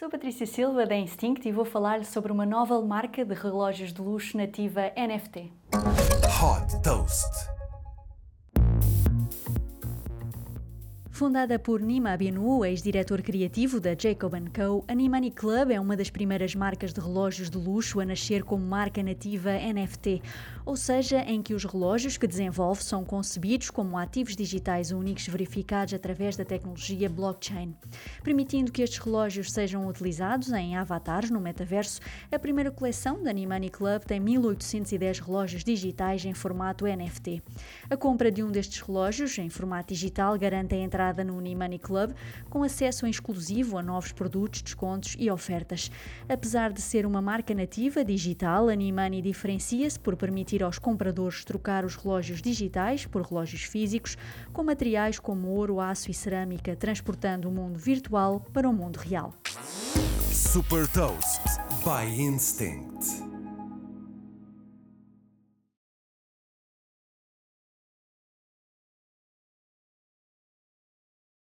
Sou Patrícia Silva da Instinct e vou falar-lhe sobre uma nova marca de relógios de luxo nativa NFT. Hot Toast. Fundada por Nima Abinu, ex-diretor criativo da Jacob Co., a Nimani Club é uma das primeiras marcas de relógios de luxo a nascer como marca nativa NFT, ou seja, em que os relógios que desenvolve são concebidos como ativos digitais únicos verificados através da tecnologia blockchain. Permitindo que estes relógios sejam utilizados em avatares no metaverso, a primeira coleção da Nimani Club tem 1810 relógios digitais em formato NFT. A compra de um destes relógios em formato digital garante a entrada no Unimani Club com acesso exclusivo a novos produtos, descontos e ofertas. Apesar de ser uma marca nativa digital, a Unimani diferencia-se por permitir aos compradores trocar os relógios digitais por relógios físicos com materiais como ouro, aço e cerâmica, transportando o mundo virtual para o mundo real. Super Toast by Instinct.